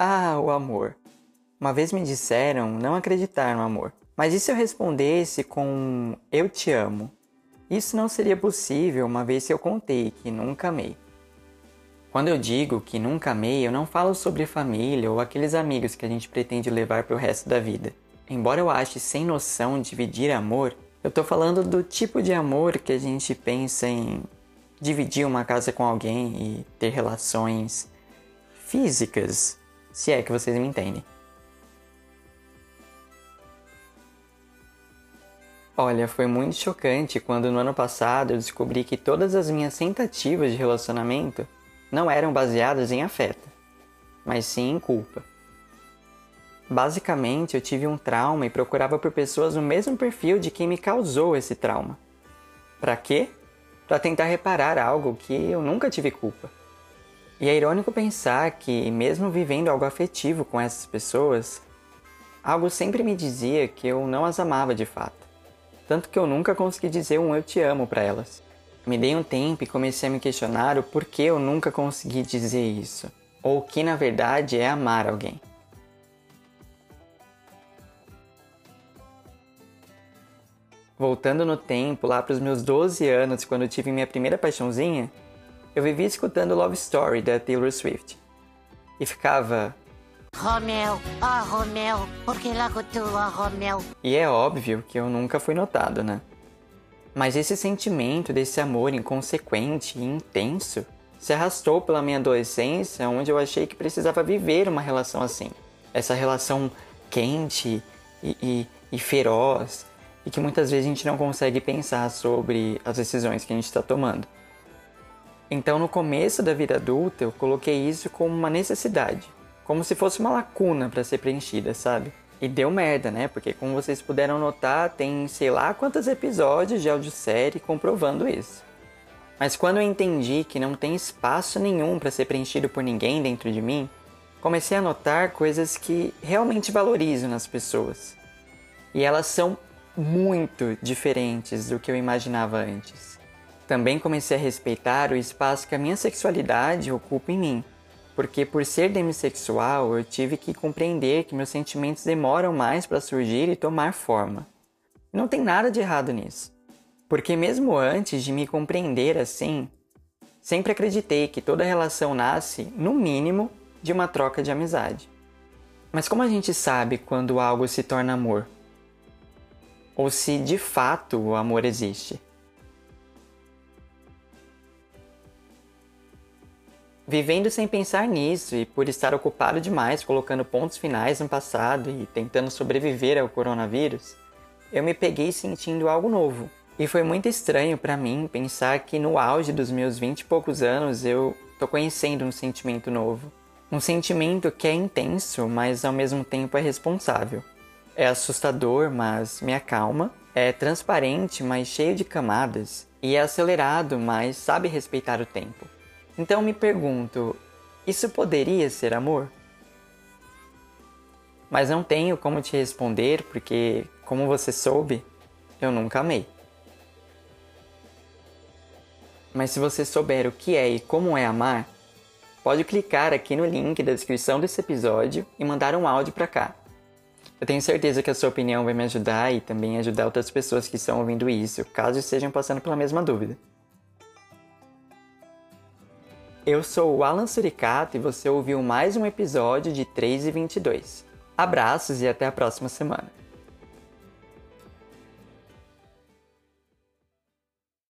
Ah, o amor. Uma vez me disseram não acreditar no amor. Mas e se eu respondesse com eu te amo? Isso não seria possível uma vez que eu contei que nunca amei. Quando eu digo que nunca amei, eu não falo sobre família ou aqueles amigos que a gente pretende levar para o resto da vida. Embora eu ache sem noção dividir amor, eu tô falando do tipo de amor que a gente pensa em dividir uma casa com alguém e ter relações físicas, se é que vocês me entendem. Olha, foi muito chocante quando no ano passado eu descobri que todas as minhas tentativas de relacionamento não eram baseadas em afeto, mas sim em culpa. Basicamente, eu tive um trauma e procurava por pessoas no mesmo perfil de quem me causou esse trauma. Para quê? Para tentar reparar algo que eu nunca tive culpa. E é irônico pensar que, mesmo vivendo algo afetivo com essas pessoas, algo sempre me dizia que eu não as amava de fato. Tanto que eu nunca consegui dizer um eu te amo para elas. Me dei um tempo e comecei a me questionar o porquê eu nunca consegui dizer isso, ou o que na verdade é amar alguém. Voltando no tempo, lá para os meus 12 anos, quando eu tive minha primeira paixãozinha, eu vivia escutando Love Story da Taylor Swift. E ficava. Romeu, oh Romeu, porque logo tu, oh Romeu. E é óbvio que eu nunca fui notado, né? Mas esse sentimento desse amor inconsequente e intenso se arrastou pela minha adolescência, onde eu achei que precisava viver uma relação assim. Essa relação quente e, e, e feroz, e que muitas vezes a gente não consegue pensar sobre as decisões que a gente está tomando. Então, no começo da vida adulta, eu coloquei isso como uma necessidade, como se fosse uma lacuna para ser preenchida, sabe? E deu merda, né? Porque, como vocês puderam notar, tem sei lá quantos episódios de audiosérie comprovando isso. Mas quando eu entendi que não tem espaço nenhum para ser preenchido por ninguém dentro de mim, comecei a notar coisas que realmente valorizo nas pessoas. E elas são muito diferentes do que eu imaginava antes. Também comecei a respeitar o espaço que a minha sexualidade ocupa em mim, porque por ser demissexual eu tive que compreender que meus sentimentos demoram mais para surgir e tomar forma. Não tem nada de errado nisso, porque mesmo antes de me compreender assim, sempre acreditei que toda relação nasce, no mínimo, de uma troca de amizade. Mas como a gente sabe quando algo se torna amor? ou se de fato o amor existe. Vivendo sem pensar nisso e por estar ocupado demais colocando pontos finais no passado e tentando sobreviver ao coronavírus, eu me peguei sentindo algo novo. E foi muito estranho para mim pensar que no auge dos meus vinte e poucos anos eu tô conhecendo um sentimento novo. Um sentimento que é intenso, mas ao mesmo tempo é responsável. É assustador, mas me acalma. É transparente, mas cheio de camadas. E é acelerado, mas sabe respeitar o tempo. Então me pergunto: isso poderia ser amor? Mas não tenho como te responder porque, como você soube, eu nunca amei. Mas se você souber o que é e como é amar, pode clicar aqui no link da descrição desse episódio e mandar um áudio para cá. Eu tenho certeza que a sua opinião vai me ajudar e também ajudar outras pessoas que estão ouvindo isso, caso estejam passando pela mesma dúvida. Eu sou o Alan Suricato e você ouviu mais um episódio de 3 e 22. Abraços e até a próxima semana.